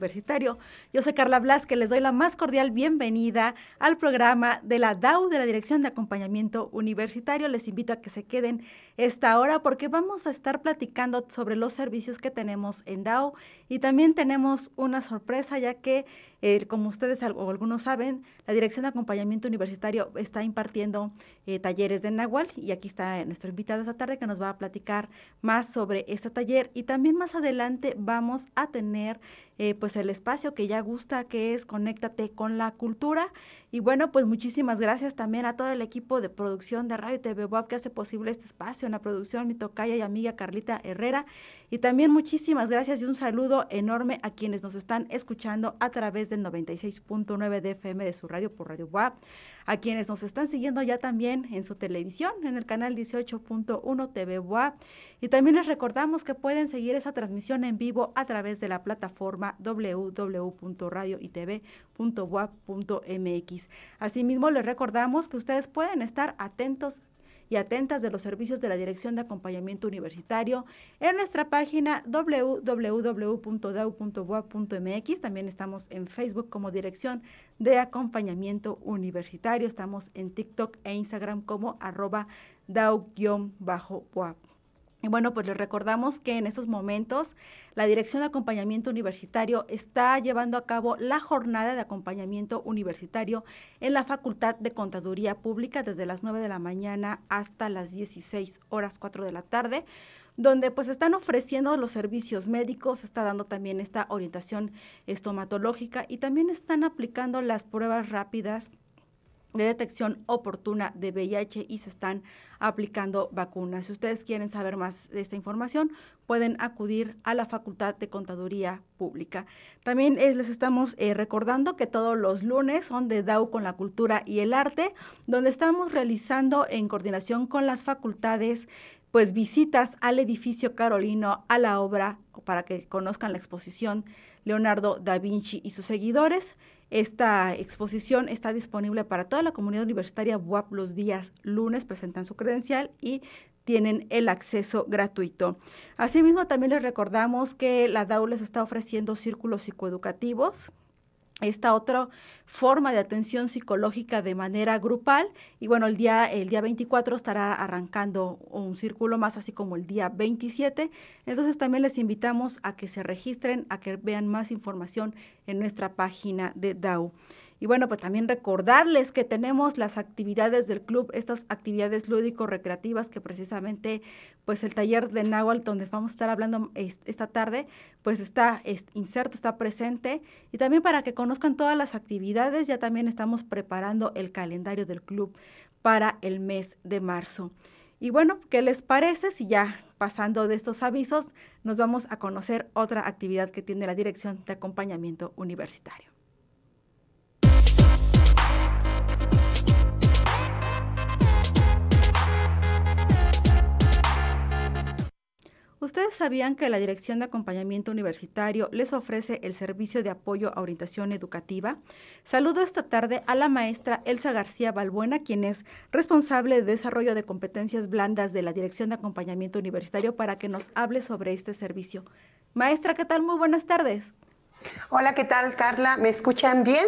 Universitario. Yo soy Carla Blas, que les doy la más cordial bienvenida al programa de la DAU de la Dirección de Acompañamiento Universitario. Les invito a que se queden esta hora porque vamos a estar platicando sobre los servicios que tenemos en DAO y también tenemos una sorpresa ya que como ustedes o algunos saben, la Dirección de Acompañamiento Universitario está impartiendo eh, talleres de Nahual y aquí está nuestro invitado esta tarde que nos va a platicar más sobre este taller. Y también más adelante vamos a tener eh, pues el espacio que ya gusta que es Conéctate con la Cultura y bueno, pues muchísimas gracias también a todo el equipo de producción de Radio TV que hace posible este espacio en la producción, mi tocaya y amiga Carlita Herrera. Y también muchísimas gracias y un saludo enorme a quienes nos están escuchando a través del 96.9 de FM de su radio por Radio WAP, a quienes nos están siguiendo ya también en su televisión, en el canal 18.1 TV WAP. Y también les recordamos que pueden seguir esa transmisión en vivo a través de la plataforma www.radioitv.wap.mx. Asimismo, les recordamos que ustedes pueden estar atentos y atentas de los servicios de la Dirección de Acompañamiento Universitario en nuestra página www.dau.boa.mx. También estamos en Facebook como Dirección de Acompañamiento Universitario. Estamos en TikTok e Instagram como arroba dau-boap. Y bueno, pues les recordamos que en estos momentos la Dirección de Acompañamiento Universitario está llevando a cabo la jornada de acompañamiento universitario en la Facultad de Contaduría Pública desde las 9 de la mañana hasta las 16 horas 4 de la tarde donde pues están ofreciendo los servicios médicos, está dando también esta orientación estomatológica y también están aplicando las pruebas rápidas de detección oportuna de VIH y se están aplicando vacunas. Si ustedes quieren saber más de esta información, pueden acudir a la Facultad de Contaduría Pública. También eh, les estamos eh, recordando que todos los lunes son de DAO con la cultura y el arte, donde estamos realizando en coordinación con las facultades pues visitas al edificio Carolino, a la obra, para que conozcan la exposición Leonardo da Vinci y sus seguidores. Esta exposición está disponible para toda la comunidad universitaria BUAP los días lunes, presentan su credencial y tienen el acceso gratuito. Asimismo, también les recordamos que la DAO les está ofreciendo círculos psicoeducativos esta otra forma de atención psicológica de manera grupal y bueno, el día el día 24 estará arrancando un círculo más así como el día 27. Entonces también les invitamos a que se registren, a que vean más información en nuestra página de DAO. Y bueno, pues también recordarles que tenemos las actividades del club, estas actividades lúdico-recreativas que precisamente, pues el taller de Nahual, donde vamos a estar hablando esta tarde, pues está inserto, está presente. Y también para que conozcan todas las actividades, ya también estamos preparando el calendario del club para el mes de marzo. Y bueno, ¿qué les parece si ya pasando de estos avisos nos vamos a conocer otra actividad que tiene la Dirección de Acompañamiento Universitario? ¿Ustedes sabían que la Dirección de Acompañamiento Universitario les ofrece el servicio de apoyo a orientación educativa? Saludo esta tarde a la maestra Elsa García Balbuena, quien es responsable de desarrollo de competencias blandas de la Dirección de Acompañamiento Universitario, para que nos hable sobre este servicio. Maestra, ¿qué tal? Muy buenas tardes. Hola, ¿qué tal, Carla? ¿Me escuchan bien?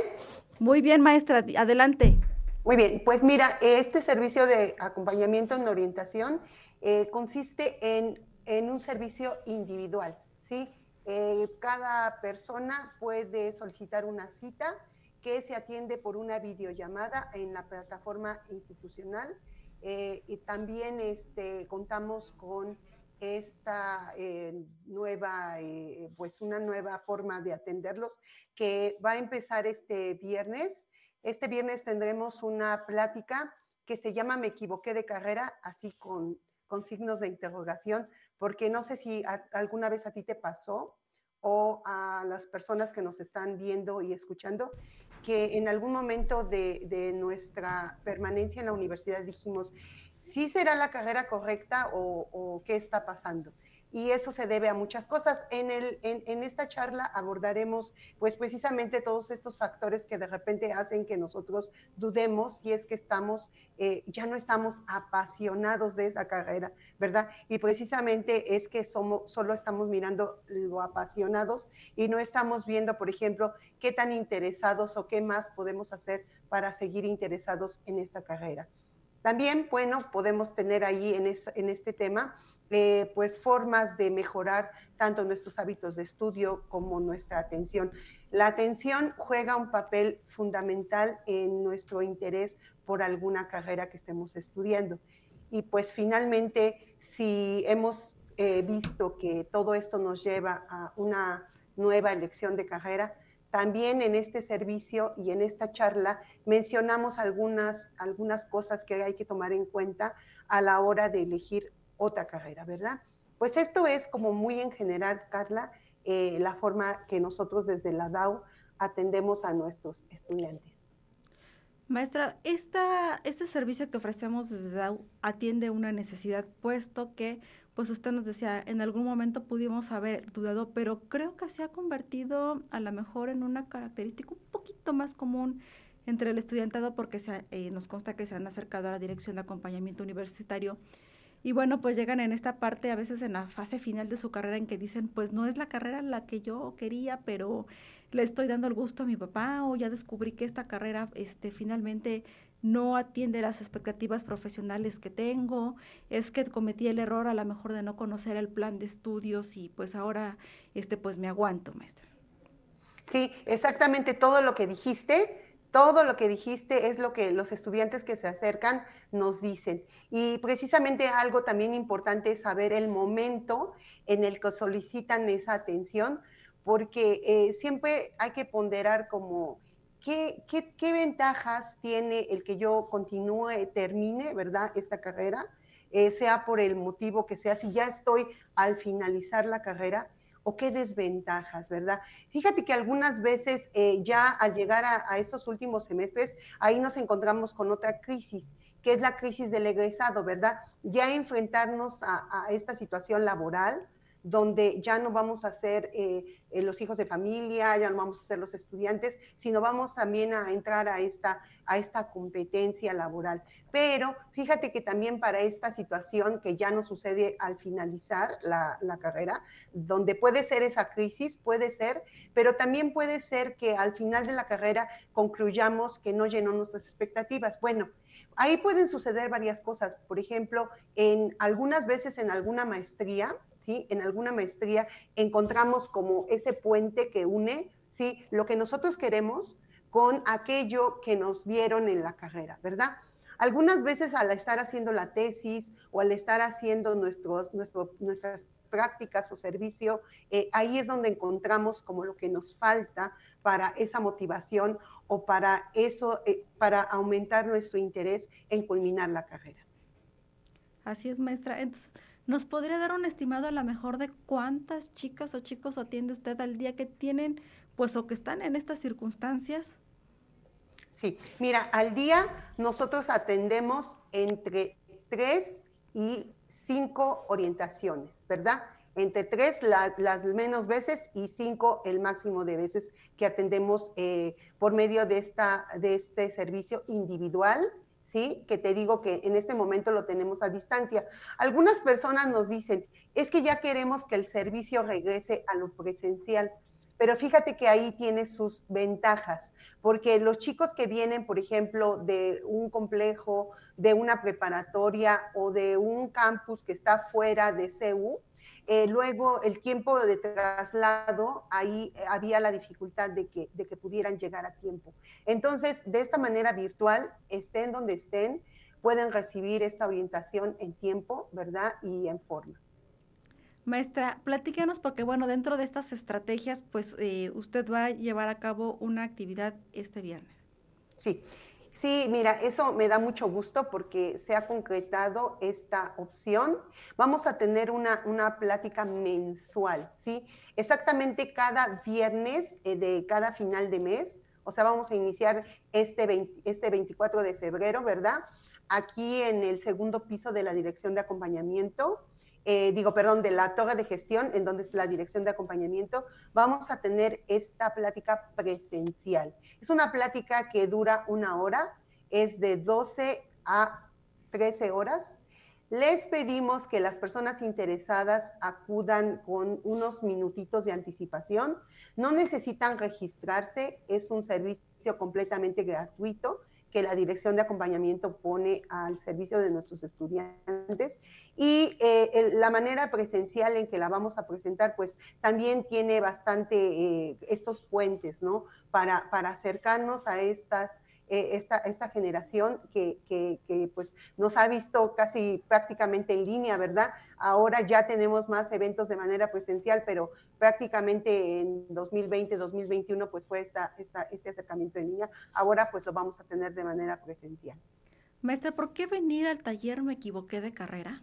Muy bien, maestra. Adelante. Muy bien, pues mira, este servicio de acompañamiento en orientación eh, consiste en en un servicio individual, ¿sí? Eh, cada persona puede solicitar una cita que se atiende por una videollamada en la plataforma institucional eh, y también este, contamos con esta eh, nueva, pues una nueva forma de atenderlos que va a empezar este viernes. Este viernes tendremos una plática que se llama Me equivoqué de carrera, así con, con signos de interrogación, porque no sé si alguna vez a ti te pasó o a las personas que nos están viendo y escuchando, que en algún momento de, nuestra permanencia en la universidad dijimos, ¿sí será la carrera correcta o, qué está pasando? Y eso se debe a muchas cosas. En, el, en, esta charla abordaremos pues precisamente todos estos factores que de repente hacen que nosotros dudemos y es que estamos, eh, ya no estamos apasionados de esa carrera, ¿verdad? Y precisamente es que somos, solo estamos mirando lo apasionados y no estamos viendo, por ejemplo, qué tan interesados o qué más podemos hacer para seguir interesados en esta carrera. También, bueno, podemos tener ahí en, en este tema eh, pues formas de mejorar tanto nuestros hábitos de estudio como nuestra atención. La atención juega un papel fundamental en nuestro interés por alguna carrera que estemos estudiando. Y pues finalmente, si hemos eh, visto que todo esto nos lleva a una nueva elección de carrera, también en este servicio y en esta charla mencionamos algunas, algunas cosas que hay que tomar en cuenta a la hora de elegir otra carrera, ¿verdad? Pues esto es como muy en general, Carla, eh, la forma que nosotros desde la DAO atendemos a nuestros estudiantes. Maestra, este servicio que ofrecemos desde DAO atiende una necesidad, puesto que, pues usted nos decía, en algún momento pudimos haber dudado, pero creo que se ha convertido a lo mejor en una característica un poquito más común entre el estudiantado, porque eh, nos consta que se han acercado a la dirección de acompañamiento universitario y bueno, pues llegan en esta parte, a veces en la fase final de su carrera, en que dicen, pues no es la carrera la que yo quería, pero le estoy dando el gusto a mi papá o ya descubrí que esta carrera este, finalmente no atiende las expectativas profesionales que tengo, es que cometí el error a lo mejor de no conocer el plan de estudios y pues ahora este pues me aguanto, maestra. Sí, exactamente todo lo que dijiste todo lo que dijiste es lo que los estudiantes que se acercan nos dicen. Y precisamente algo también importante es saber el momento en el que solicitan esa atención, porque eh, siempre hay que ponderar como qué, qué, ventajas tiene el que yo continúe, termine, ¿verdad?, esta carrera, eh, sea por el motivo que sea, si ya estoy al finalizar la carrera, o qué desventajas, ¿verdad? Fíjate que algunas veces eh, ya al llegar a, estos últimos semestres, ahí nos encontramos con otra crisis, que es la crisis del egresado, ¿verdad? Ya enfrentarnos a esta situación laboral, donde ya no vamos a ser eh, eh, los hijos de familia, ya no vamos a ser los estudiantes, sino vamos también a entrar a esta, a esta competencia laboral. Pero fíjate que también para esta situación que ya no sucede al finalizar la, la carrera, donde puede ser esa crisis, puede ser, pero también puede ser que al final de la carrera concluyamos que no llenó nuestras expectativas. Bueno, ahí pueden suceder varias cosas. Por ejemplo, en algunas veces en alguna maestría, ¿sí? En alguna maestría encontramos como ese puente que une, ¿sí? Lo que nosotros queremos con aquello que nos dieron en la carrera, ¿verdad? Algunas veces al estar haciendo la tesis o al estar haciendo nuestros, nuestras prácticas o servicio, eh, ahí es donde encontramos como lo que nos falta para esa motivación o para eso, eh, para aumentar nuestro interés en culminar la carrera. Así es, maestra. Entonces, ¿Nos podría dar un estimado a lo mejor de cuántas chicas o chicos atiende usted al día que tienen, pues, o que están en estas circunstancias? Sí, mira, al día nosotros atendemos entre tres y cinco orientaciones, ¿verdad? Entre tres las menos veces y cinco el máximo de veces que atendemos eh, por medio de, esta, de este servicio individual ¿sí? Que te digo que en este momento lo tenemos a distancia. Algunas personas nos dicen, es que ya queremos que el servicio regrese a lo presencial. Pero fíjate que ahí tiene sus ventajas, porque los chicos que vienen, por ejemplo, de un complejo, de una preparatoria o de un campus que está fuera de CEU, eh, luego, el tiempo de traslado, ahí eh, había la dificultad de que, de que pudieran llegar a tiempo. Entonces, de esta manera virtual, estén donde estén, pueden recibir esta orientación en tiempo, ¿verdad? Y en forma. Maestra, platícanos porque, bueno, dentro de estas estrategias, pues eh, usted va a llevar a cabo una actividad este viernes. Sí, Sí, mira, eso me da mucho gusto porque se ha concretado esta opción. Vamos a tener una, una plática mensual, ¿sí? Exactamente cada viernes eh, de cada final de mes. O sea, vamos a iniciar este, este 24 de febrero, ¿verdad? Aquí en el segundo piso de la dirección de acompañamiento. Eh, digo, perdón, de la torre de gestión, en donde es la dirección de acompañamiento, vamos a tener esta plática presencial. Es una plática que dura una hora, es de 12 a 13 horas. Les pedimos que las personas interesadas acudan con unos minutitos de anticipación. No necesitan registrarse, es un servicio completamente gratuito que la dirección de acompañamiento pone al servicio de nuestros estudiantes. Y eh, la manera presencial en que la vamos a presentar, pues también tiene bastante eh, estos puentes, ¿no? Para, para acercarnos a estas eh, esta, esta, generación que, que, pues nos ha visto casi prácticamente en línea, ¿verdad? Ahora ya tenemos más eventos de manera presencial, pero prácticamente en 2020, 2021 pues fue esta, esta, este acercamiento en línea. Ahora pues lo vamos a tener de manera presencial. Maestra, ¿por qué venir al taller me equivoqué de carrera?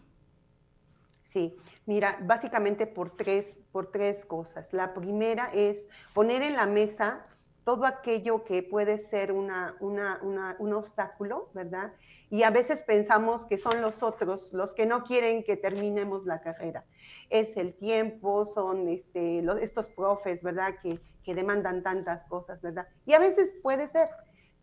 Sí, mira, básicamente por tres, por tres cosas. La primera es poner en la mesa todo aquello que puede ser una, un obstáculo, ¿verdad? Y a veces pensamos que son los otros los que no quieren que terminemos la carrera. Es el tiempo, son este, estos profes, ¿verdad? Que, que demandan tantas cosas, ¿verdad? Y a veces puede ser,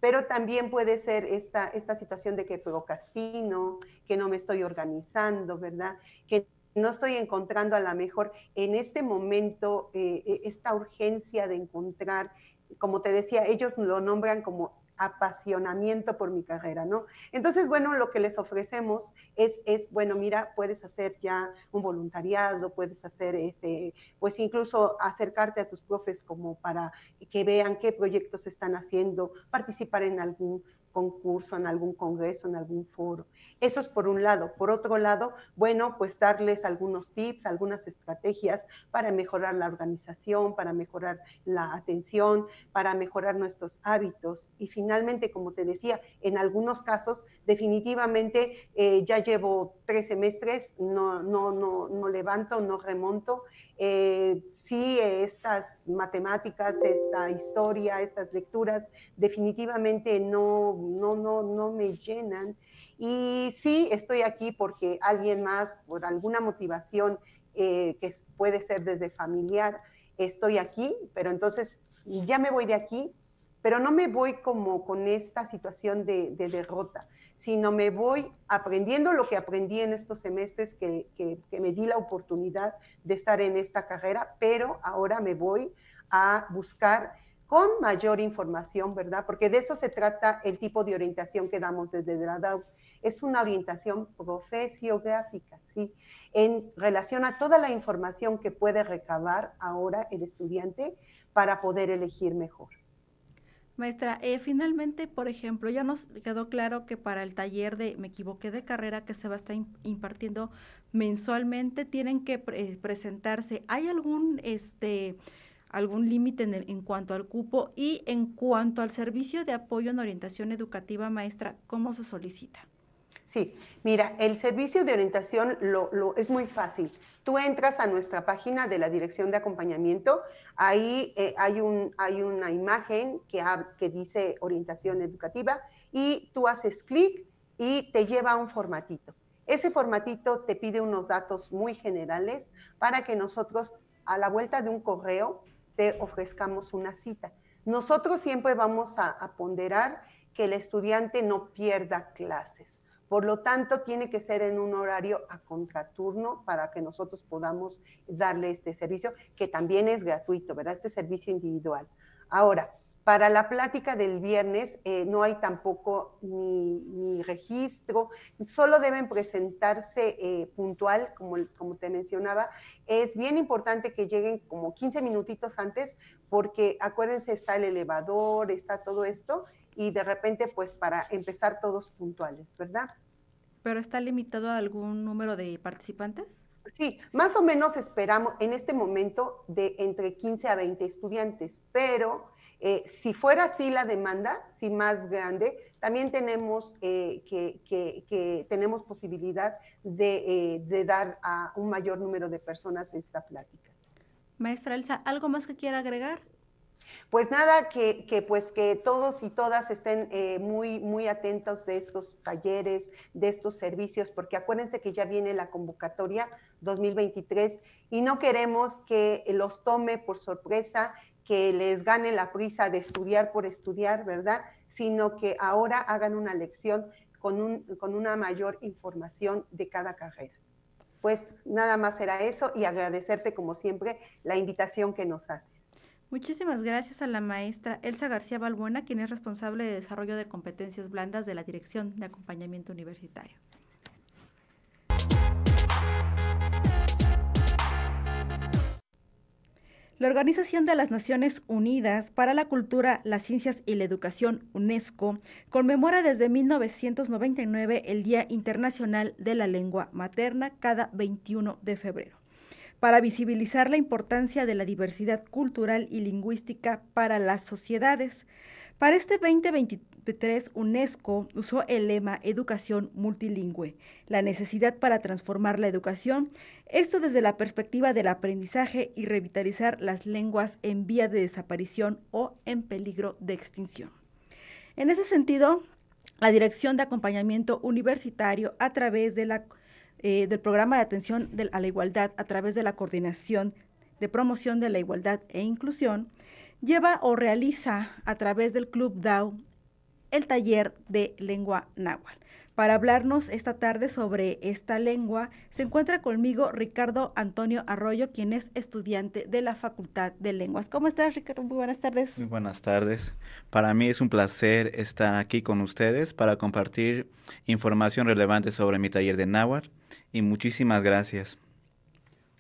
pero también puede ser esta, esta situación de que procrastino, que no me estoy organizando, ¿verdad? Que no estoy encontrando a la mejor en este momento eh, eh, esta urgencia de encontrar como te decía, ellos lo nombran como apasionamiento por mi carrera, ¿no? Entonces, bueno, lo que les ofrecemos es, es, bueno, mira, puedes hacer ya un voluntariado, puedes hacer, este, pues incluso acercarte a tus profes como para que vean qué proyectos están haciendo, participar en algún concurso, en algún congreso, en algún foro. Eso es por un lado. Por otro lado, bueno, pues darles algunos tips, algunas estrategias para mejorar la organización, para mejorar la atención, para mejorar nuestros hábitos. Y finalmente, como te decía, en algunos casos, definitivamente eh, ya llevo tres semestres, no, no, no, no levanto, no remonto. Eh, sí, estas matemáticas, esta historia, estas lecturas, definitivamente no, no, no, no me llenan. Y sí, estoy aquí porque alguien más, por alguna motivación eh, que puede ser desde familiar, estoy aquí, pero entonces ya me voy de aquí, pero no me voy como con esta situación de, de derrota sino me voy aprendiendo lo que aprendí en estos semestres que, me di la oportunidad de estar en esta carrera, pero ahora me voy a buscar con mayor información, ¿verdad? Porque de eso se trata el tipo de orientación que damos desde DAO. Es una orientación profesiográfica, ¿sí? En relación a toda la información que puede recabar ahora el estudiante para poder elegir mejor. Maestra, eh, finalmente, por ejemplo, ya nos quedó claro que para el taller de Me equivoqué de carrera que se va a estar impartiendo mensualmente tienen que presentarse. ¿Hay algún este algún límite en, en, cuanto al cupo y en cuanto al servicio de apoyo en orientación educativa, maestra, cómo se solicita? Sí, mira, el servicio de orientación lo, es muy fácil. Tú entras a nuestra página de la Dirección de Acompañamiento, ahí eh, hay, un, hay una imagen que, que dice orientación educativa y tú haces clic y te lleva a un formatito. Ese formatito te pide unos datos muy generales para que nosotros a la vuelta de un correo te ofrezcamos una cita. Nosotros siempre vamos a ponderar que el estudiante no pierda clases. Por lo tanto, tiene que ser en un horario a contraturno para que nosotros podamos darle este servicio, que también es gratuito, ¿verdad? Este servicio individual. Ahora, para la plática del viernes eh, no hay tampoco ni, registro, solo deben presentarse eh, puntual, como, como te mencionaba. Es bien importante que lleguen como 15 minutitos antes, porque acuérdense, está el elevador, está todo esto, y de repente, pues para empezar todos puntuales, ¿verdad? ¿Pero está limitado a algún número de participantes? Sí, más o menos esperamos en este momento de entre 15 a 20 estudiantes, pero eh, si fuera así la demanda, si más grande, también tenemos eh, que, tenemos posibilidad de, eh, de, dar a un mayor número de personas esta plática. Maestra Elsa, ¿algo más que quiera agregar? Pues nada, que, que, pues que todos y todas estén eh, muy, muy atentos de estos talleres, de estos servicios, porque acuérdense que ya viene la convocatoria 2023 y no queremos que los tome por sorpresa, que les gane la prisa de estudiar por estudiar, ¿verdad? Sino que ahora hagan una lección con, un, con una mayor información de cada carrera. Pues nada más era eso y agradecerte como siempre la invitación que nos haces. Muchísimas gracias a la maestra Elsa García Balbuena, quien es responsable de desarrollo de competencias blandas de la Dirección de Acompañamiento Universitario. La Organización de las Naciones Unidas para la Cultura, las Ciencias y la Educación, UNESCO, conmemora desde 1999 el Día Internacional de la Lengua Materna cada 21 de febrero para visibilizar la importancia de la diversidad cultural y lingüística para las sociedades. Para este 2023, UNESCO usó el lema Educación multilingüe, la necesidad para transformar la educación, esto desde la perspectiva del aprendizaje y revitalizar las lenguas en vía de desaparición o en peligro de extinción. En ese sentido, la Dirección de Acompañamiento Universitario, a través de la eh, del programa de atención a la igualdad a través de la coordinación de promoción de la igualdad e inclusión, lleva o realiza a través del Club DAO el taller de lengua náhuatl. Para hablarnos esta tarde sobre esta lengua, se encuentra conmigo Ricardo Antonio Arroyo, quien es estudiante de la Facultad de Lenguas. ¿Cómo estás, Ricardo? Muy buenas tardes. Muy buenas tardes. Para mí es un placer estar aquí con ustedes para compartir información relevante sobre mi taller de náhuatl y muchísimas gracias.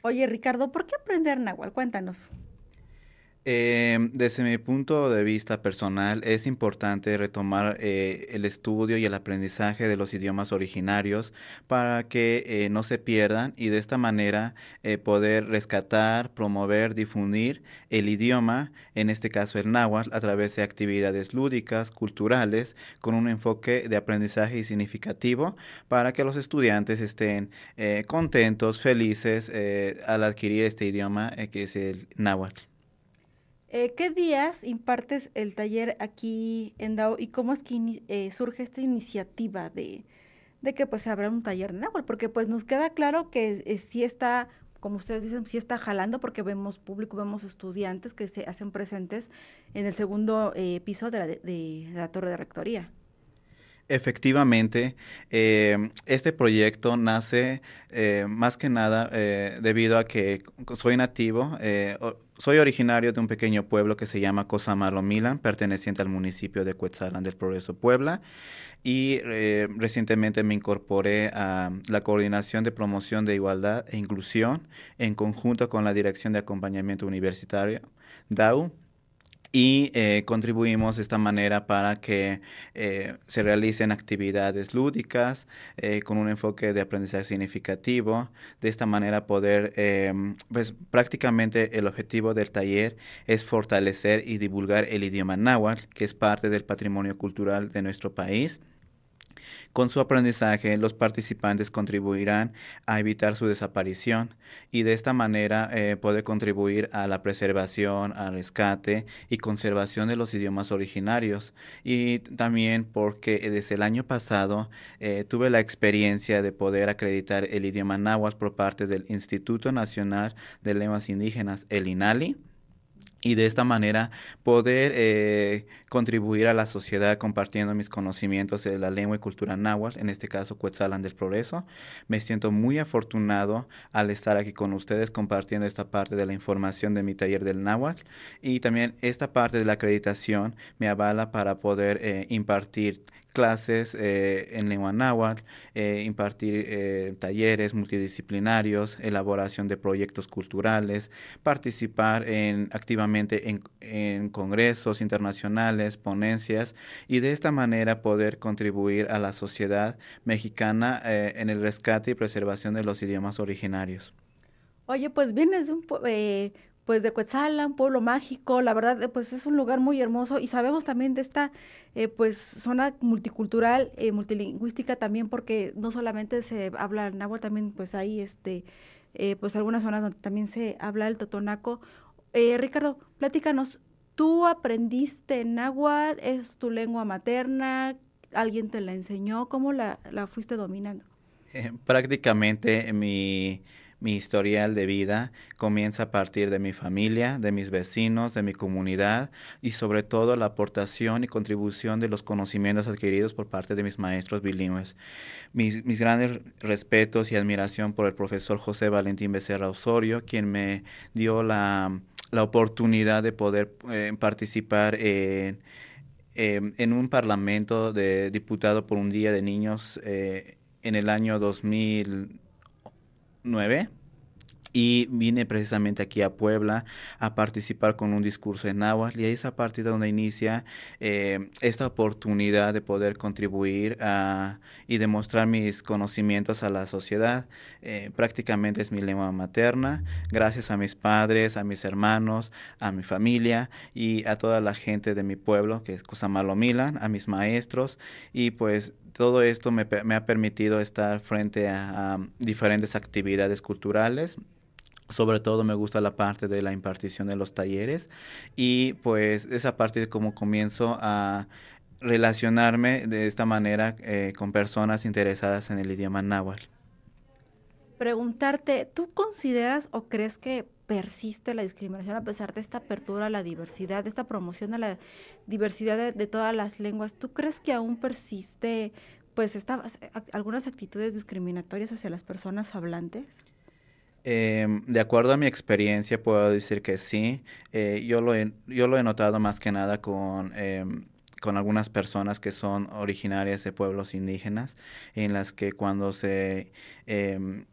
Oye, Ricardo, ¿por qué aprender náhuatl? Cuéntanos. Eh, desde mi punto de vista personal, es importante retomar eh, el estudio y el aprendizaje de los idiomas originarios para que eh, no se pierdan y de esta manera eh, poder rescatar, promover, difundir el idioma, en este caso el náhuatl, a través de actividades lúdicas, culturales, con un enfoque de aprendizaje y significativo para que los estudiantes estén contentos, felices al adquirir este idioma que es el náhuatl. Eh, ¿Qué días impartes el taller aquí en DAO y cómo es que eh, surge esta iniciativa de, que pues se abra un taller de náhuatl? Porque pues nos queda claro que eh, sí está, como ustedes dicen, sí está jalando porque vemos público, vemos estudiantes que se hacen presentes en el segundo piso de la, de la torre de rectoría. Efectivamente, eh, este proyecto nace eh, más que nada eh, debido a que soy nativo, soy originario de un pequeño pueblo que se llama Cosamalo Milan, perteneciente al municipio de Cuetzalan del Progreso Puebla, y recientemente me incorporé a la Coordinación de Promoción de Igualdad e Inclusión en conjunto con la Dirección de Acompañamiento Universitario, DAU, y eh, contribuimos de esta manera para que eh, se realicen actividades lúdicas eh, con un enfoque de aprendizaje significativo. De esta manera poder, pues prácticamente el objetivo del taller es fortalecer y divulgar el idioma náhuatl, que es parte del patrimonio cultural de nuestro país. Con su aprendizaje, los participantes contribuirán a evitar su desaparición y de esta manera eh, puede contribuir a la preservación, al rescate y conservación de los idiomas originarios. Y también porque desde el año pasado eh, tuve la experiencia de poder acreditar el idioma náhuatl por parte del Instituto Nacional de Lenguas Indígenas, el INALI y de esta manera poder eh, contribuir a la sociedad compartiendo mis conocimientos de la lengua y cultura náhuatl, en este caso Cuetzalan del Progreso. Me siento muy afortunado al estar aquí con ustedes compartiendo esta parte de la información de mi taller del náhuatl y también esta parte de la acreditación me avala para poder eh, impartir clases eh, en lengua eh, impartir eh, talleres multidisciplinarios, elaboración de proyectos culturales, participar en, activamente en, congresos internacionales, ponencias y de esta manera poder contribuir a la sociedad mexicana en el rescate y preservación de los idiomas originarios. Oye, pues vienes un, pues de un pueblo mágico, la verdad, eh, pues es un lugar muy hermoso y sabemos también de esta eh, pues zona multicultural, eh, multilingüística también porque no solamente se habla el náhuatl, también pues hay este, pues algunas zonas donde también se habla el totonaco. Ricardo, platícanos, ¿Tú aprendiste náhuatl? ¿Es tu lengua materna? ¿Alguien te la enseñó? ¿Cómo la, la fuiste dominando? prácticamente mi mi historial de vida comienza a partir de mi familia, de mis vecinos, de mi comunidad y sobre todo la aportación y contribución de los conocimientos adquiridos por parte de mis maestros bilingües. Mis, grandes respetos y admiración por el profesor José Valentín Becerra Osorio, quien me dio la, oportunidad de poder eh, participar en, em, en un parlamento de diputado por un día de niños eh, en el año 2000 y vine precisamente aquí a Puebla a participar con un discurso en náhuatl y ahí es a partir de donde inicia eh, esta oportunidad de poder contribuir y demostrar mis conocimientos a la sociedad. Eh, prácticamente es mi lengua materna, gracias a mis padres, a mis hermanos, a mi familia y a toda la gente de mi pueblo, que es Cosamalo Milan, a mis maestros y pues todo esto me, ha permitido estar frente a, diferentes actividades culturales. Sobre todo me gusta la parte de la impartición de los talleres y pues esa parte de cómo comienzo a relacionarme de esta manera eh, con personas interesadas en el idioma náhuatl. Preguntarte, ¿tú consideras o crees que persiste la discriminación a pesar de esta apertura a la diversidad, de esta promoción a la diversidad de, todas las lenguas. ¿Tú crees que aún persiste pues algunas actitudes discriminatorias hacia las personas hablantes? Em, de acuerdo a mi experiencia, puedo decir que sí. Eh, yo, lo he, yo lo he notado más que nada con, em, con algunas personas que son originarias de pueblos indígenas, en las que cuando se em,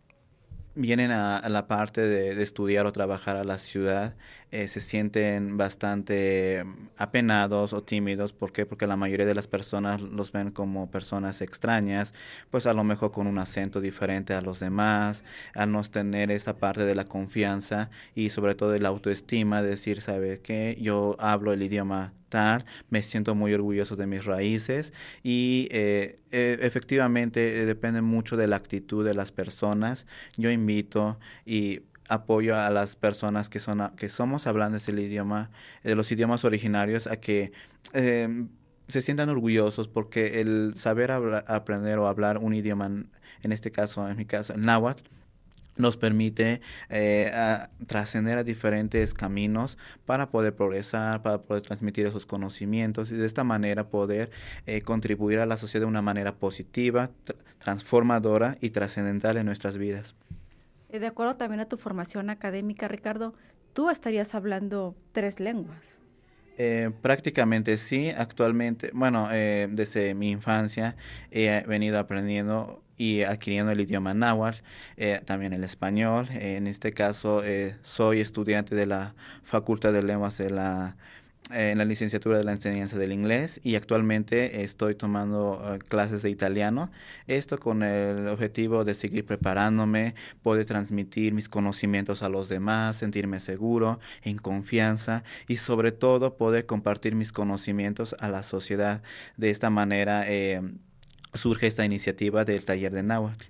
vienen a, la parte de, estudiar o trabajar a la ciudad, eh, se sienten bastante apenados o tímidos. ¿Por qué? Porque la mayoría de las personas los ven como personas extrañas, pues a lo mejor con un acento diferente a los demás, al no tener esa parte de la confianza y sobre todo de la autoestima, decir, ¿sabe qué? Yo hablo el idioma me siento muy orgulloso de mis raíces y eh, e, efectivamente eh, depende mucho de la actitud de las personas. Yo invito y apoyo a las personas que son que somos hablantes del idioma de los idiomas originarios a que em, se sientan orgullosos porque el saber aprender o hablar un idioma en este caso en mi caso el náhuatl nos permite eh, trascender a diferentes caminos para poder progresar, para poder transmitir esos conocimientos y de esta manera poder eh, contribuir a la sociedad de una manera positiva, transformadora y trascendental en nuestras vidas. Eh, de acuerdo también a tu formación académica, Ricardo, tú estarías hablando tres lenguas. prácticamente sí, actualmente, bueno, desde mi infancia he venido aprendiendo y adquiriendo el idioma náhuatl, eh, también el español. en este caso, eh, soy estudiante de la Facultad de Lenguas de la, eh, en la licenciatura de la enseñanza del inglés y actualmente estoy tomando clases de italiano. Esto con el objetivo de seguir preparándome, poder transmitir mis conocimientos a los demás, sentirme seguro, en confianza y sobre todo poder compartir mis conocimientos a la sociedad. De esta manera, surge esta iniciativa del taller de náhuatl.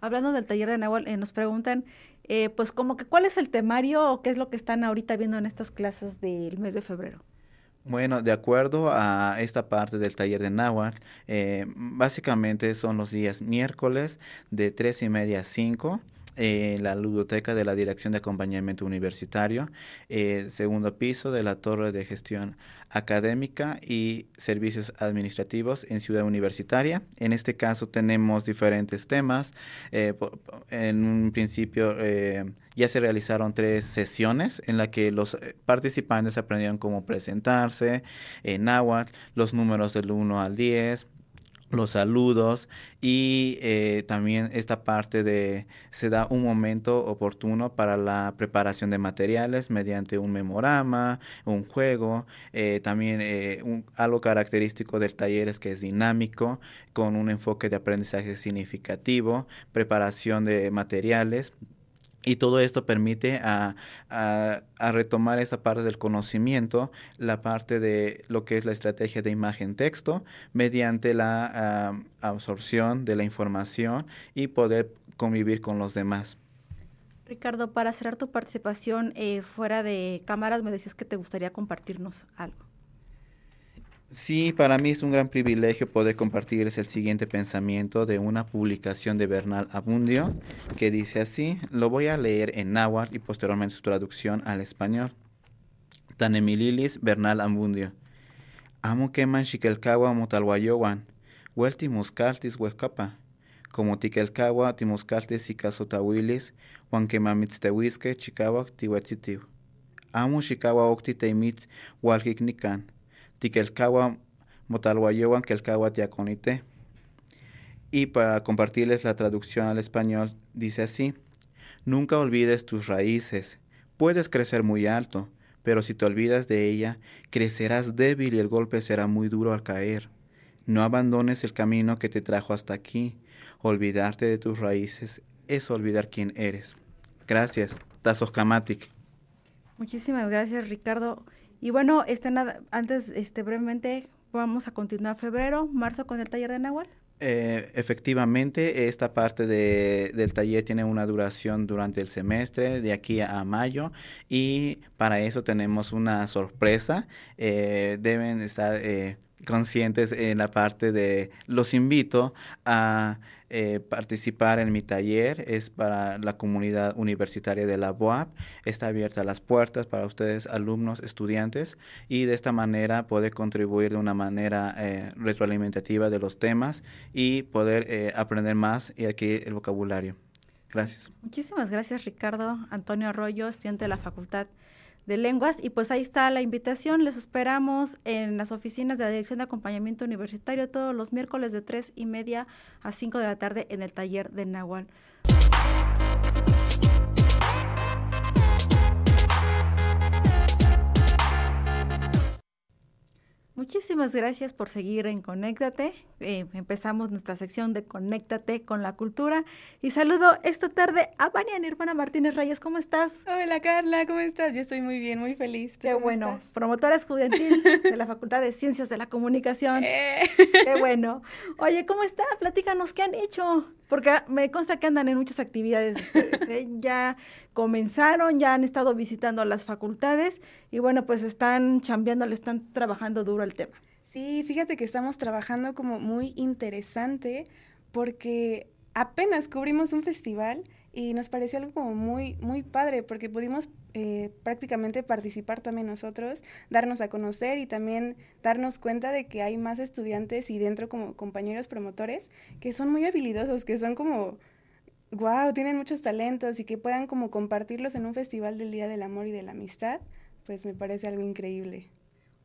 Hablando del taller de náhuatl, eh, nos preguntan, eh, pues como que cuál es el temario o qué es lo que están ahorita viendo en estas clases del mes de febrero. Bueno, de acuerdo a esta parte del taller de náhuatl, eh, básicamente son los días miércoles de tres y media a 5 en la ludoteca de la Dirección de Acompañamiento Universitario, segundo piso de la Torre de Gestión Académica y Servicios Administrativos en Ciudad Universitaria. En este caso tenemos diferentes temas. Eh, en un principio eh, ya se realizaron tres sesiones en las que los eh, participantes aprendieron cómo presentarse en náhuatl, los números del 1 al 10, los saludos y eh, también esta parte de se da un momento oportuno para la preparación de materiales mediante un memorama, un juego, eh, también eh, algo característico del taller es que es dinámico con un enfoque de aprendizaje significativo, preparación de materiales y todo esto permite a, retomar esa parte del conocimiento, la parte de lo que es la estrategia de imagen-texto, mediante la absorción de la información y poder convivir con los demás. Ricardo, para cerrar tu participación eh, fuera de cámaras, me decías que te gustaría compartirnos algo. Sí, para mí es un gran privilegio poder compartirles el siguiente pensamiento de una publicación de Bernal Abundio que dice así, lo voy a leer en náhuatl y posteriormente su traducción al español. Tanemililis Bernal Abundio. Amo queman xiquelcawa motalhuayowan, huelti muscaltis huescapa, como tiquelcawa timuscaltis y casotahuilis, huan quemamitztehuisque chicawak tihuetzitiu. Amo xicawa octi teimitz hualquicnican, tiaconite. Y para compartirles la traducción al español, dice así, Nunca olvides tus raíces. Puedes crecer muy alto, pero si te olvidas de ella, crecerás débil y el golpe será muy duro al caer. No abandones el camino que te trajo hasta aquí. Olvidarte de tus raíces es olvidar quién eres. Gracias, Tazos. Muchísimas gracias, Ricardo. Y bueno, este nada, antes, este brevemente, vamos a continuar febrero, marzo con el taller de Nahual. Eh, efectivamente, esta parte de, del taller tiene una duración durante el semestre, de aquí a mayo, y para eso tenemos una sorpresa. Eh, deben estar eh, conscientes en la parte de, los invito a eh, participar en mi taller, es para la comunidad universitaria de la BOAP, está abierta las puertas para ustedes, alumnos, estudiantes, y de esta manera poder contribuir de una manera eh, retroalimentativa de los temas y poder eh, aprender más y adquirir el vocabulario. Gracias. Muchísimas gracias, Ricardo Antonio Arroyo, estudiante de la Facultad de lenguas. Y pues ahí está la invitación. Les esperamos en las oficinas de la Dirección de Acompañamiento Universitario todos los miércoles de tres y media a 5 de la tarde en el taller de Nahual. Muchísimas gracias por seguir en Conéctate. Eh, empezamos nuestra sección de Conéctate con la cultura. Y saludo esta tarde a Vania Nirvana Martínez Reyes. ¿Cómo estás? Hola Carla, ¿cómo estás? Yo estoy muy bien, muy feliz. Qué bueno. Promotora estudiantil de la Facultad de Ciencias de la Comunicación. Eh. Qué bueno. Oye, ¿cómo estás? Platícanos, ¿qué han hecho? Porque me consta que andan en muchas actividades. ¿eh? ya comenzaron, ya han estado visitando las facultades y bueno, pues están chambeando, le están trabajando duro el tema. Sí, fíjate que estamos trabajando como muy interesante porque apenas cubrimos un festival y nos pareció algo como muy, muy padre porque pudimos eh, prácticamente participar también nosotros, darnos a conocer y también darnos cuenta de que hay más estudiantes y dentro como compañeros promotores que son muy habilidosos, que son como wow, tienen muchos talentos y que puedan como compartirlos en un festival del Día del Amor y de la Amistad, pues me parece algo increíble.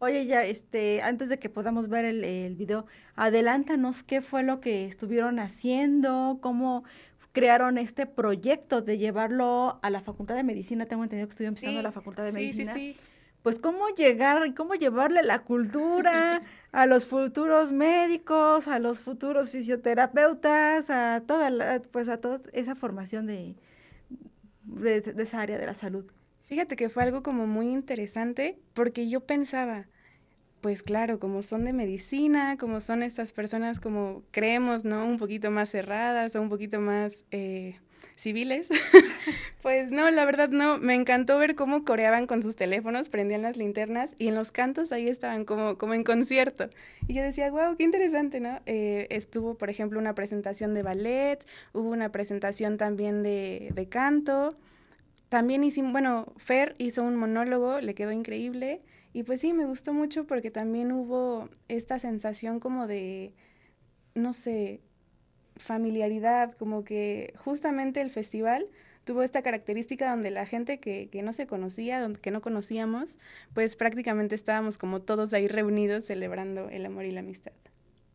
Oye, ya, este, antes de que podamos ver el, el video, adelántanos qué fue lo que estuvieron haciendo, cómo crearon este proyecto de llevarlo a la Facultad de Medicina. Tengo entendido que estoy empezando la Facultad de Medicina. Sí, sí, pues cómo llegar, cómo llevarle la cultura a los futuros médicos, a los futuros fisioterapeutas, a toda la, pues a toda esa formación de, de, de esa área de la salud. Fíjate que fue algo como muy interesante porque yo pensaba, pues claro, como son de medicina, como son estas personas como creemos, ¿no? Un poquito más cerradas o un poquito más eh, civiles. pues no, la verdad no, me encantó ver cómo coreaban con sus teléfonos, prendían las linternas y en los cantos ahí estaban como, como en concierto. Y yo decía, wow, qué interesante, ¿no? Eh, estuvo, por ejemplo, una presentación de ballet, hubo una presentación también de, de canto. También hicimos, bueno, Fer hizo un monólogo, le quedó increíble. Y pues sí, me gustó mucho porque también hubo esta sensación como de, no sé, familiaridad, como que justamente el festival tuvo esta característica donde la gente que, que no se conocía, donde, que no conocíamos, pues prácticamente estábamos como todos ahí reunidos celebrando el amor y la amistad.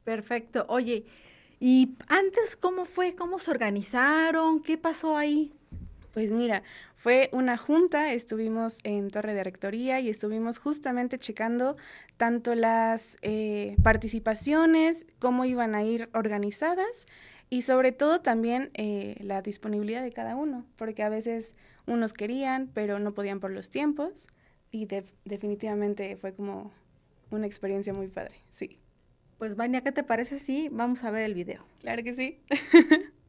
Perfecto. Oye, ¿y antes cómo fue? ¿Cómo se organizaron? ¿Qué pasó ahí? Pues mira, fue una junta, estuvimos en Torre de Rectoría y estuvimos justamente checando tanto las eh, participaciones, cómo iban a ir organizadas y sobre todo también eh, la disponibilidad de cada uno, porque a veces unos querían, pero no podían por los tiempos y definitivamente fue como una experiencia muy padre, sí. Pues Vania, ¿qué te parece si vamos a ver el video? Claro que sí.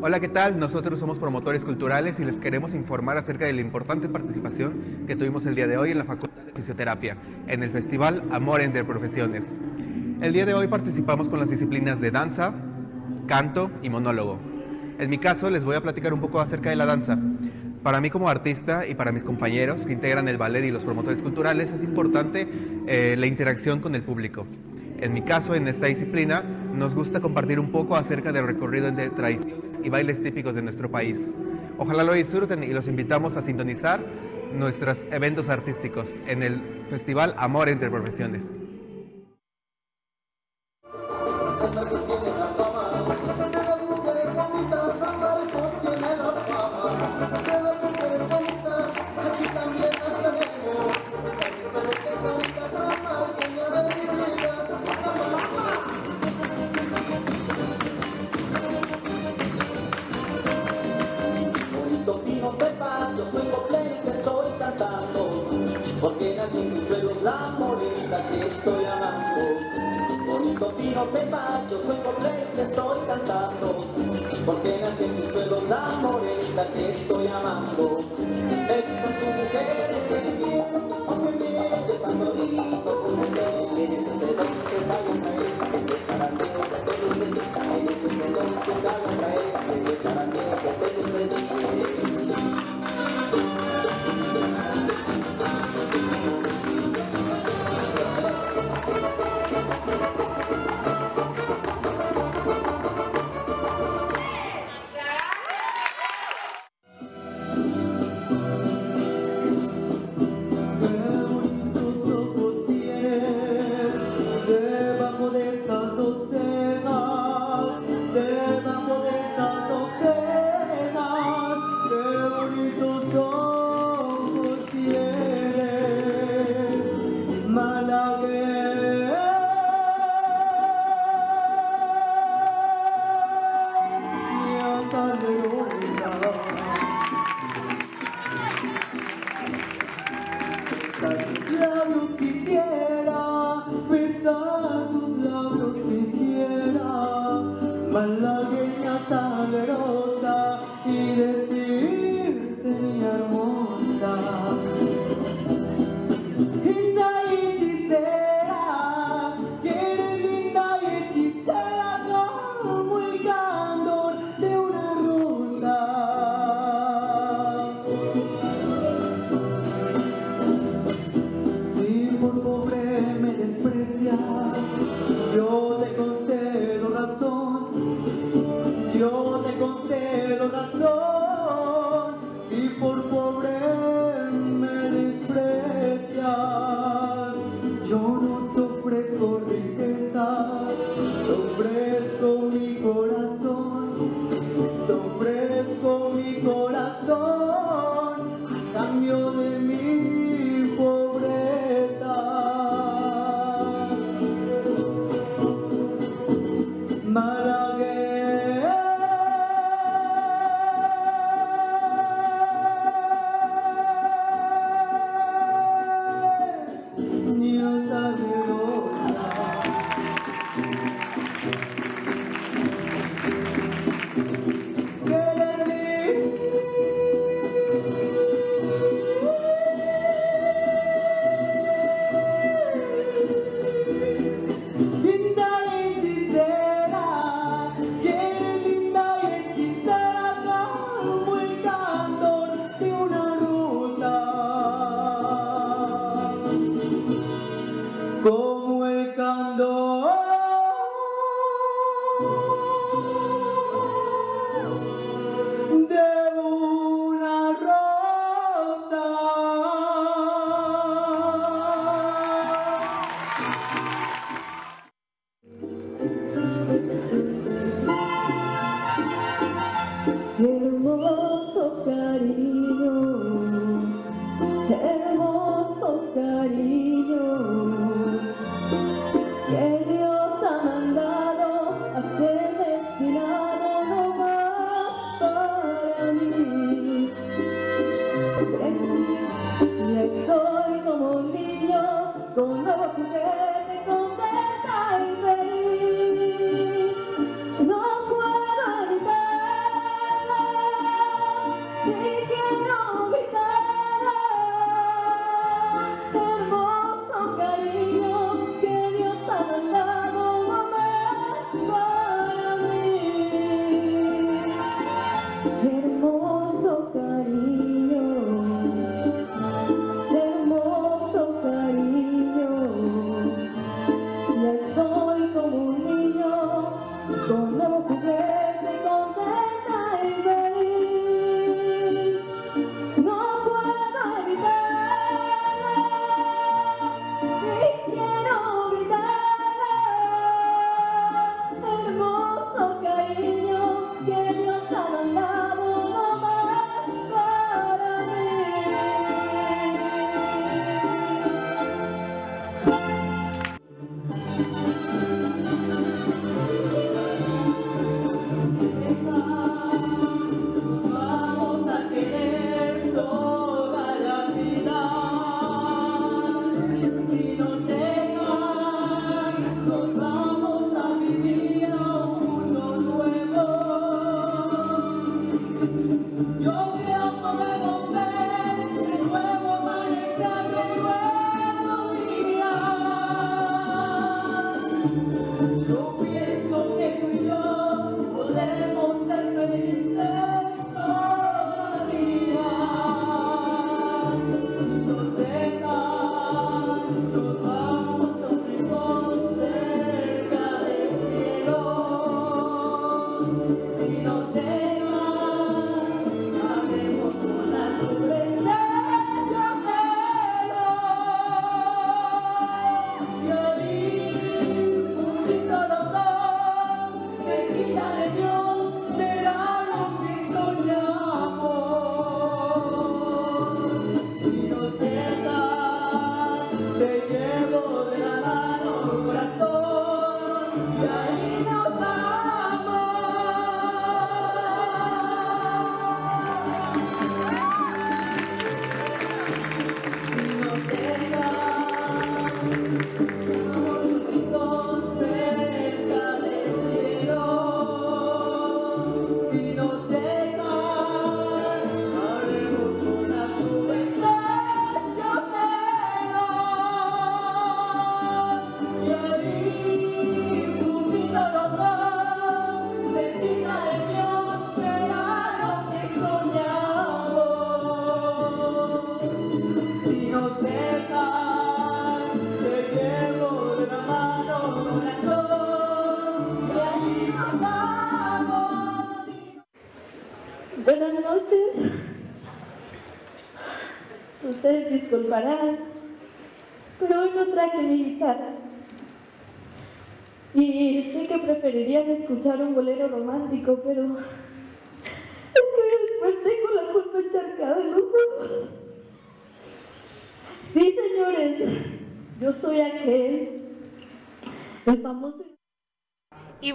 Hola, ¿qué tal? Nosotros somos promotores culturales y les queremos informar acerca de la importante participación que tuvimos el día de hoy en la Facultad de Fisioterapia, en el Festival Amor entre Profesiones. El día de hoy participamos con las disciplinas de danza, canto y monólogo. En mi caso les voy a platicar un poco acerca de la danza. Para mí como artista y para mis compañeros que integran el ballet y los promotores culturales es importante eh, la interacción con el público. En mi caso, en esta disciplina, nos gusta compartir un poco acerca del recorrido entre tradiciones y bailes típicos de nuestro país. Ojalá lo disfruten y los invitamos a sintonizar nuestros eventos artísticos en el Festival Amor entre Profesiones.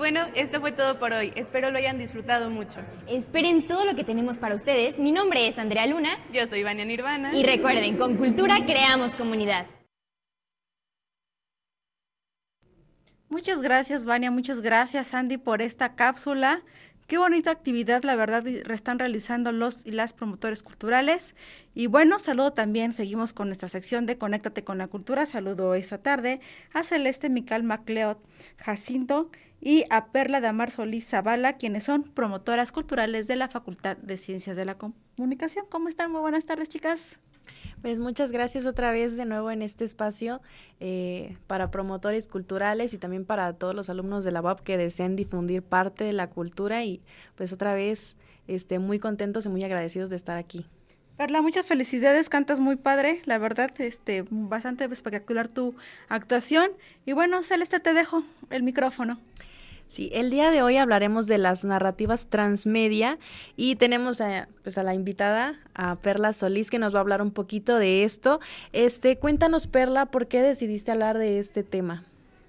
Bueno, esto fue todo por hoy. Espero lo hayan disfrutado mucho. Esperen todo lo que tenemos para ustedes. Mi nombre es Andrea Luna. Yo soy Vania Nirvana. Y recuerden, con cultura creamos comunidad. Muchas gracias, Vania. Muchas gracias, Andy, por esta cápsula. Qué bonita actividad, la verdad, están realizando los y las promotores culturales. Y bueno, saludo también, seguimos con nuestra sección de Conéctate con la Cultura. Saludo esta tarde a Celeste Mical Macleod Jacinto y a Perla de Amar Solís Zavala, quienes son promotoras culturales de la Facultad de Ciencias de la Comunicación. ¿Cómo están? Muy buenas tardes, chicas. Pues muchas gracias otra vez de nuevo en este espacio eh, para promotores culturales y también para todos los alumnos de la UAP que deseen difundir parte de la cultura y pues otra vez este, muy contentos y muy agradecidos de estar aquí. Perla, muchas felicidades, cantas muy padre, la verdad, este, bastante espectacular tu actuación. Y bueno, Celeste, te dejo el micrófono. Sí, el día de hoy hablaremos de las narrativas transmedia y tenemos a, pues a la invitada, a Perla Solís, que nos va a hablar un poquito de esto. Este, cuéntanos, Perla, ¿por qué decidiste hablar de este tema?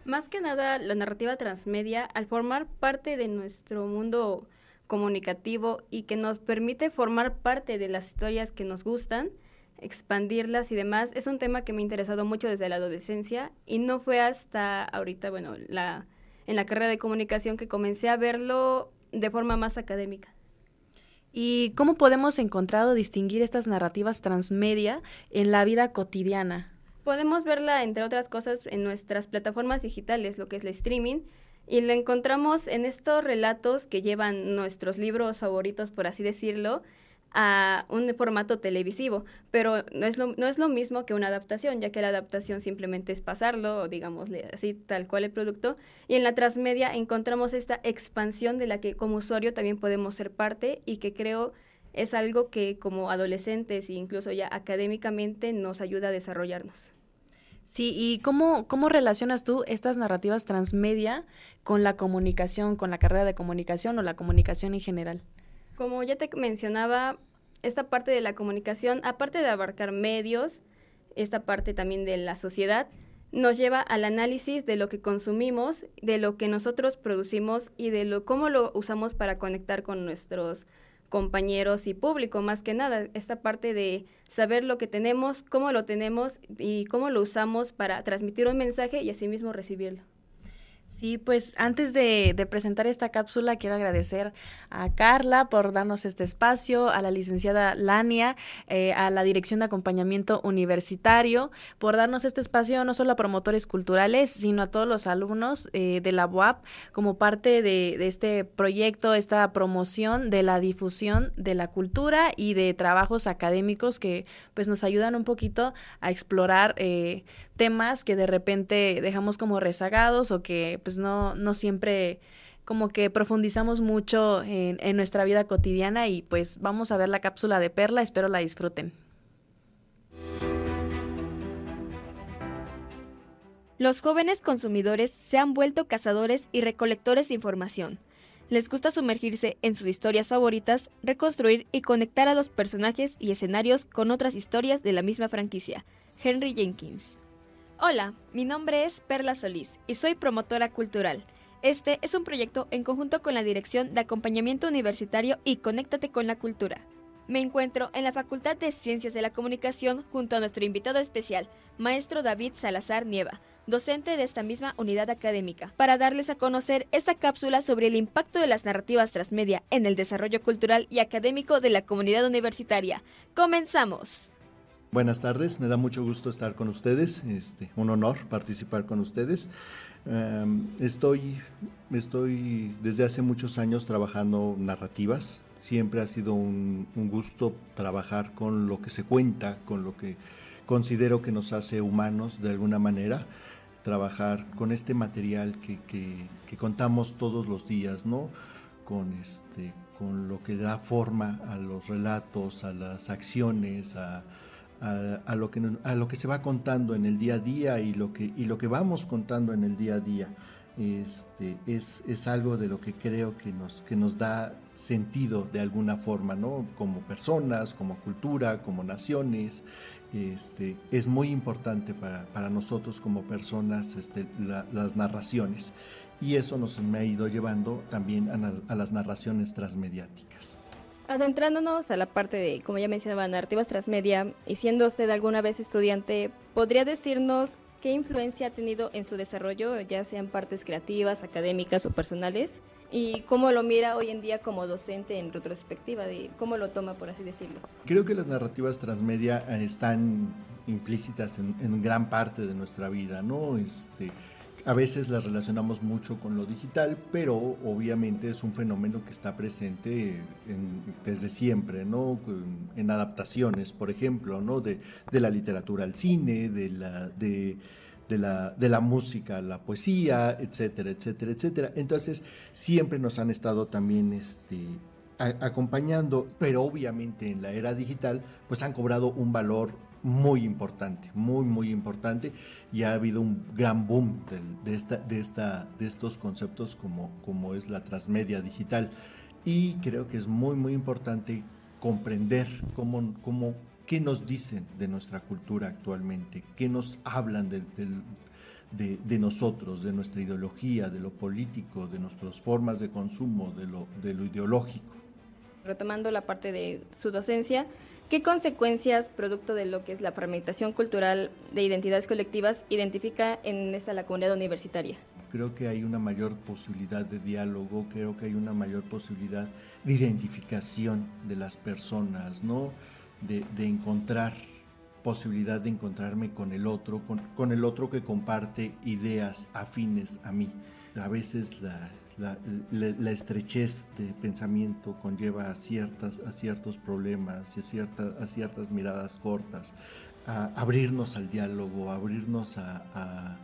Más que nada, la narrativa transmedia, al formar parte de nuestro mundo comunicativo y que nos permite formar parte de las historias que nos gustan, expandirlas y demás, es un tema que me ha interesado mucho desde la adolescencia y no fue hasta ahorita, bueno, la en la carrera de comunicación que comencé a verlo de forma más académica. ¿Y cómo podemos encontrar o distinguir estas narrativas transmedia en la vida cotidiana? Podemos verla, entre otras cosas, en nuestras plataformas digitales, lo que es el streaming, y lo encontramos en estos relatos que llevan nuestros libros favoritos, por así decirlo, a un formato televisivo, pero no es, lo, no es lo mismo que una adaptación, ya que la adaptación simplemente es pasarlo, digamos así, tal cual el producto, y en la transmedia encontramos esta expansión de la que como usuario también podemos ser parte y que creo es algo que como adolescentes e incluso ya académicamente nos ayuda a desarrollarnos. Sí, ¿y cómo, cómo relacionas tú estas narrativas transmedia con la comunicación, con la carrera de comunicación o la comunicación en general? Como ya te mencionaba, esta parte de la comunicación, aparte de abarcar medios, esta parte también de la sociedad, nos lleva al análisis de lo que consumimos, de lo que nosotros producimos y de lo cómo lo usamos para conectar con nuestros compañeros y público, más que nada, esta parte de saber lo que tenemos, cómo lo tenemos y cómo lo usamos para transmitir un mensaje y asimismo recibirlo. Sí, pues antes de, presentar esta cápsula quiero agradecer a Carla por darnos este espacio, a la licenciada Lania, eh, a la Dirección de Acompañamiento Universitario, por darnos este espacio no solo a promotores culturales, sino a todos los alumnos eh, de la UAP como parte de, este proyecto, esta promoción de la difusión de la cultura y de trabajos académicos que pues nos ayudan un poquito a explorar eh, temas que de repente dejamos como rezagados o que pues no, no siempre como que profundizamos mucho en, en nuestra vida cotidiana y pues vamos a ver la cápsula de Perla, espero la disfruten. Los jóvenes consumidores se han vuelto cazadores y recolectores de información. Les gusta sumergirse en sus historias favoritas, reconstruir y conectar a los personajes y escenarios con otras historias de la misma franquicia. Henry Jenkins. Hola, mi nombre es Perla Solís y soy promotora cultural. Este es un proyecto en conjunto con la Dirección de Acompañamiento Universitario y Conéctate con la Cultura. Me encuentro en la Facultad de Ciencias de la Comunicación junto a nuestro invitado especial, maestro David Salazar Nieva, docente de esta misma unidad académica, para darles a conocer esta cápsula sobre el impacto de las narrativas transmedia en el desarrollo cultural y académico de la comunidad universitaria. ¡Comenzamos! Buenas tardes, me da mucho gusto estar con ustedes, este, un honor participar con ustedes. Em, estoy, estoy desde hace muchos años trabajando narrativas, siempre ha sido un, gusto trabajar con lo que se cuenta, con lo que considero que nos hace humanos de alguna manera, trabajar con este material que, que, contamos todos los días, ¿no? Con, este, con lo que da forma a los relatos, a las acciones, a a, lo que, a lo que se va contando en el día a día y lo que, y lo que vamos contando en el día a día. Este, es, es, algo de lo que creo que nos, que nos da sentido de alguna forma, ¿no? Como personas, como cultura, como naciones. Este, es muy importante para, para nosotros como personas este, las narraciones. Y eso nos me ha ido llevando también a, a las narraciones transmediáticas. Adentrándonos a la parte de, como ya mencionaba, narrativas transmedia, y siendo usted alguna vez estudiante, ¿podría decirnos qué influencia ha tenido en su desarrollo, ya sean partes creativas, académicas o personales? ¿Y cómo lo mira hoy en día como docente en retrospectiva? De ¿Cómo lo toma, por así decirlo? Creo que las narrativas transmedia eh, están implícitas en, gran parte de nuestra vida, ¿no? Este, a veces las relacionamos mucho con lo digital, pero obviamente es un fenómeno que está presente desde siempre, ¿no? En adaptaciones, por ejemplo, ¿no? De, la literatura al cine, de la, de, la, de la música a la poesía, etcétera, etcétera, etcétera. Entonces, siempre nos han estado también este, acompañando, pero obviamente en la era digital, pues han cobrado un valor muy importante, muy, muy importante, y ha habido un gran boom de, esta, de, esta, de estos conceptos como, como es la transmedia digital. Y creo que es muy, muy importante comprender cómo, cómo, qué nos dicen de nuestra cultura actualmente, qué nos hablan de, de, de, nosotros, de nuestra ideología, de lo político, de nuestras formas de consumo, de lo, de lo ideológico. Retomando la parte de su docencia, ¿Qué consecuencias, producto de lo que es la fragmentación cultural de identidades colectivas, identifica en esta la comunidad universitaria? creo que hay una mayor posibilidad de diálogo, creo que hay una mayor posibilidad de identificación de las personas, ¿no? De, encontrar posibilidad de encontrarme con el otro, con, el otro que comparte ideas afines a mí. A veces la, la, estrechez de pensamiento conlleva a, ciertas, a ciertos problemas y a, ciertas a ciertas miradas cortas, abrirnos al diálogo, a abrirnos a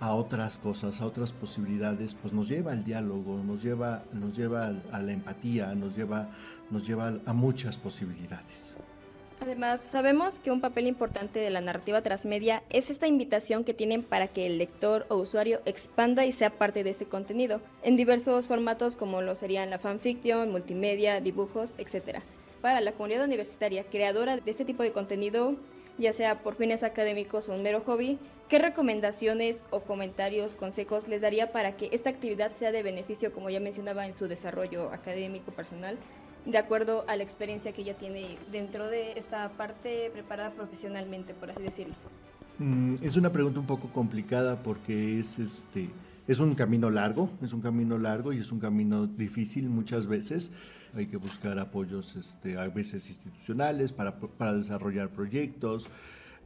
a otras cosas, a otras posibilidades, pues nos lleva al diálogo, nos lleva, nos lleva a la empatía, nos lleva, nos lleva a muchas posibilidades. Además, sabemos que un papel importante de la narrativa transmedia es esta invitación que tienen para que el lector o usuario expanda y sea parte de este contenido, en diversos formatos como lo serían la fanfiction, multimedia, dibujos, etc. Para la comunidad universitaria creadora de este tipo de contenido, ya sea por fines académicos o un mero hobby, ¿qué recomendaciones o comentarios, consejos les daría para que esta actividad sea de beneficio, como ya mencionaba, en su desarrollo académico, personal, de acuerdo a la experiencia que ella tiene dentro de esta parte preparada profesionalmente, por así decirlo? Mm, es una pregunta un poco complicada porque es este es un camino largo, es un camino largo y es un camino difícil muchas veces. Hay que buscar apoyos este, a veces institucionales para, para desarrollar proyectos.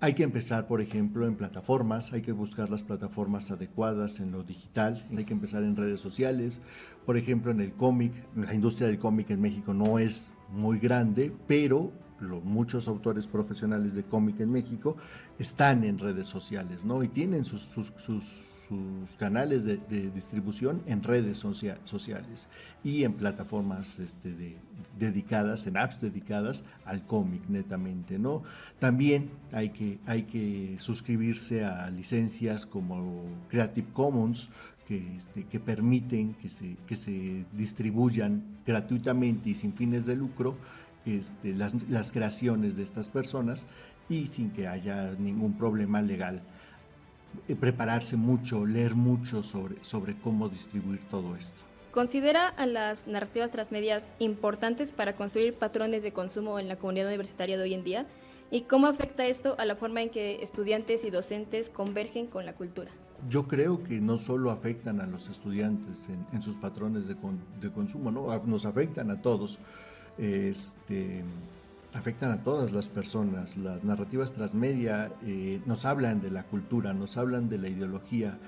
Hay que empezar, por ejemplo, en plataformas, hay que buscar las plataformas adecuadas en lo digital, hay que empezar en redes sociales, por ejemplo, en el cómic, la industria del cómic en México no es muy grande, pero muchos autores profesionales de cómic en México están en redes sociales, ¿no? Y tienen sus, sus, sus sus canales de, distribución en redes sociales y en plataformas este, dedicadas, en apps dedicadas al cómic netamente, ¿no? También hay que, hay que suscribirse a licencias como Creative Commons, que, este, que permiten que se, que se distribuyan gratuitamente y sin fines de lucro este, las, las creaciones de estas personas y sin que haya ningún problema legal. Eh, prepararse mucho, leer mucho sobre, sobre cómo distribuir todo esto. ¿Considera a las narrativas transmedias importantes para construir patrones de consumo en la comunidad universitaria de hoy en día? ¿Y cómo afecta esto a la forma en que estudiantes y docentes convergen con la cultura? Yo creo que no solo afectan a los estudiantes en, sus patrones de, de, consumo, ¿no? nos afectan a todos. Este, afectan a todas las personas. Las narrativas transmedia eh, nos hablan de la cultura, nos hablan de la ideología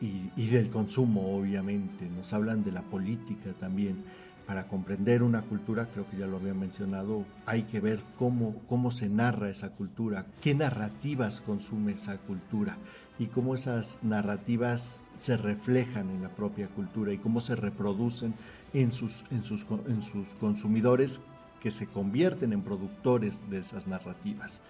y, del consumo, obviamente, nos hablan de la política también. Para comprender una cultura, creo que ya lo había mencionado, hay que ver cómo, cómo se narra esa cultura, qué narrativas consume esa cultura y cómo esas narrativas se reflejan en la propia cultura y cómo se reproducen en sus, en sus, en sus consumidores que se convierten en productores de esas narrativas.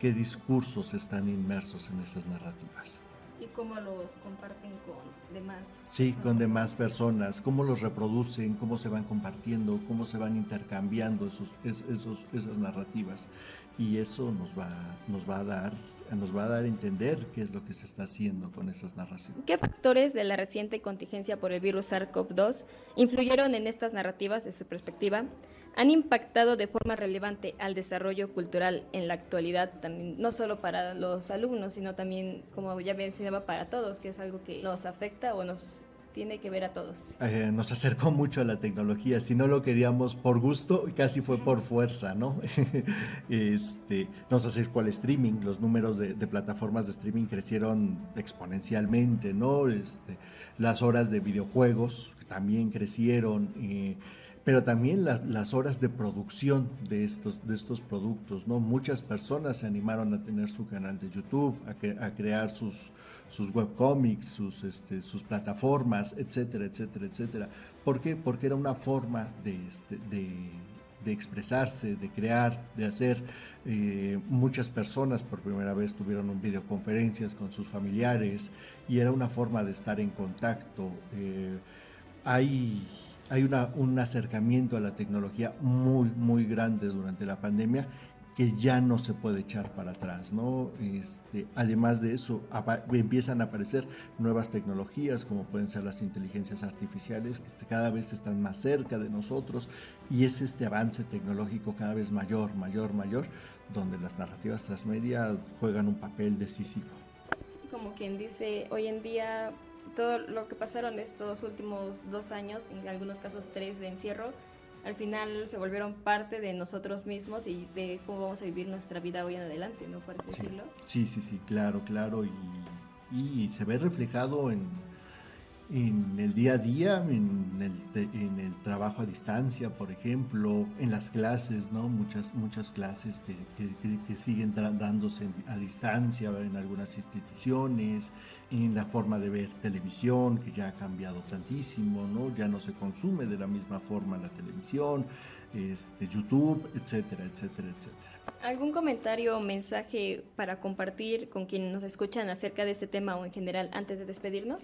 ¿Qué discursos están inmersos en esas narrativas? ¿Y cómo los comparten con demás? Sí, con demás personas, cómo los reproducen, cómo se van compartiendo, cómo se van intercambiando esos, esos, esas narrativas. Y eso nos va, nos va a dar nos va a dar a entender qué es lo que se está haciendo con esas narraciones. ¿Qué factores de la reciente contingencia por el virus SARS-CoV-2 influyeron en estas narrativas de su perspectiva? ¿Han impactado de forma relevante al desarrollo cultural en la actualidad, también, no solo para los alumnos, sino también, como ya mencionaba, para todos, que es algo que nos afecta o nos tiene que ver a todos. Eh, nos acercó mucho a la tecnología, si no lo queríamos por gusto, casi fue por fuerza, ¿no? este, nos acercó al streaming, los números de, plataformas de streaming crecieron exponencialmente, ¿no? Este, las horas de videojuegos también crecieron. Eh, pero también las, horas de producción de estos, de estos productos, ¿no? Muchas personas se animaron a tener su canal de YouTube, a, crear sus, sus webcomics, sus, este, sus plataformas, etcétera, etcétera, etcétera. ¿Por qué? Porque era una forma de, este, de, expresarse, de crear, de hacer. Eh, muchas personas por primera vez tuvieron videoconferencias con sus familiares y era una forma de estar en contacto. Eh, hay hay un acercamiento a la tecnología muy, muy grande durante la pandemia que ya no se puede echar para atrás, ¿no? Este, además de eso, empiezan a aparecer nuevas tecnologías, como pueden ser las inteligencias artificiales, que este, cada vez están más cerca de nosotros, y es este avance tecnológico cada vez mayor, mayor, mayor, donde las narrativas transmedia juegan un papel decisivo. Como quien dice, hoy en día todo lo que pasaron estos últimos dos años, en algunos casos tres de encierro, al final se volvieron parte de nosotros mismos y de cómo vamos a vivir nuestra vida hoy en adelante, ¿no? Por decirlo. Sí, sí, sí, claro, claro. Y, y se ve reflejado en, en el día a día, en el, en el, trabajo a distancia, por ejemplo, en las clases, ¿no? Muchas, muchas clases que, que, que siguen dándose a distancia en algunas instituciones, en la forma de ver televisión, que ya ha cambiado tantísimo, ¿no? Ya no se consume de la misma forma la televisión, este, YouTube, etcétera, etcétera, etcétera. ¿Algún comentario o mensaje para compartir con quienes nos escuchan acerca de este tema o en general antes de despedirnos?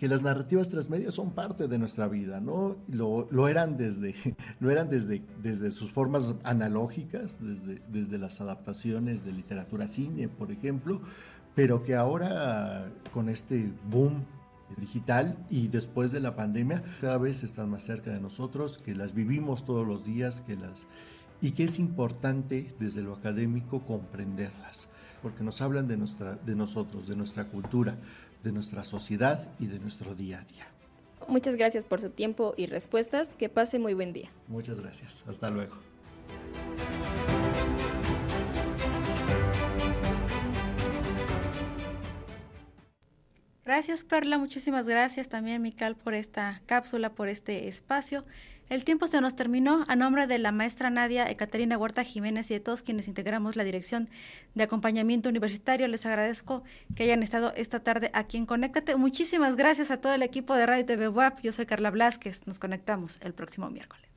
Que las narrativas transmedia son parte de nuestra vida, ¿no? Lo, eran desde, lo eran desde, desde sus formas analógicas, desde, desde las adaptaciones de literatura cine, por ejemplo, pero que ahora con este boom digital y después de la pandemia cada vez están más cerca de nosotros, que las vivimos todos los días, que las y que es importante desde lo académico comprenderlas, porque nos hablan de nuestra de nosotros, de nuestra cultura, de nuestra sociedad y de nuestro día a día. Muchas gracias por su tiempo y respuestas. Que pase muy buen día. Muchas gracias. Hasta luego. Gracias Perla, muchísimas gracias también Mical por esta cápsula, por este espacio. El tiempo se nos terminó. A nombre de la maestra Nadia Ecaterina Huerta Jiménez y de todos quienes integramos la Dirección de Acompañamiento Universitario, les agradezco que hayan estado esta tarde aquí en Conéctate. Muchísimas gracias a todo el equipo de Radio TV WAP. Yo soy Carla Blasquez. Nos conectamos el próximo miércoles.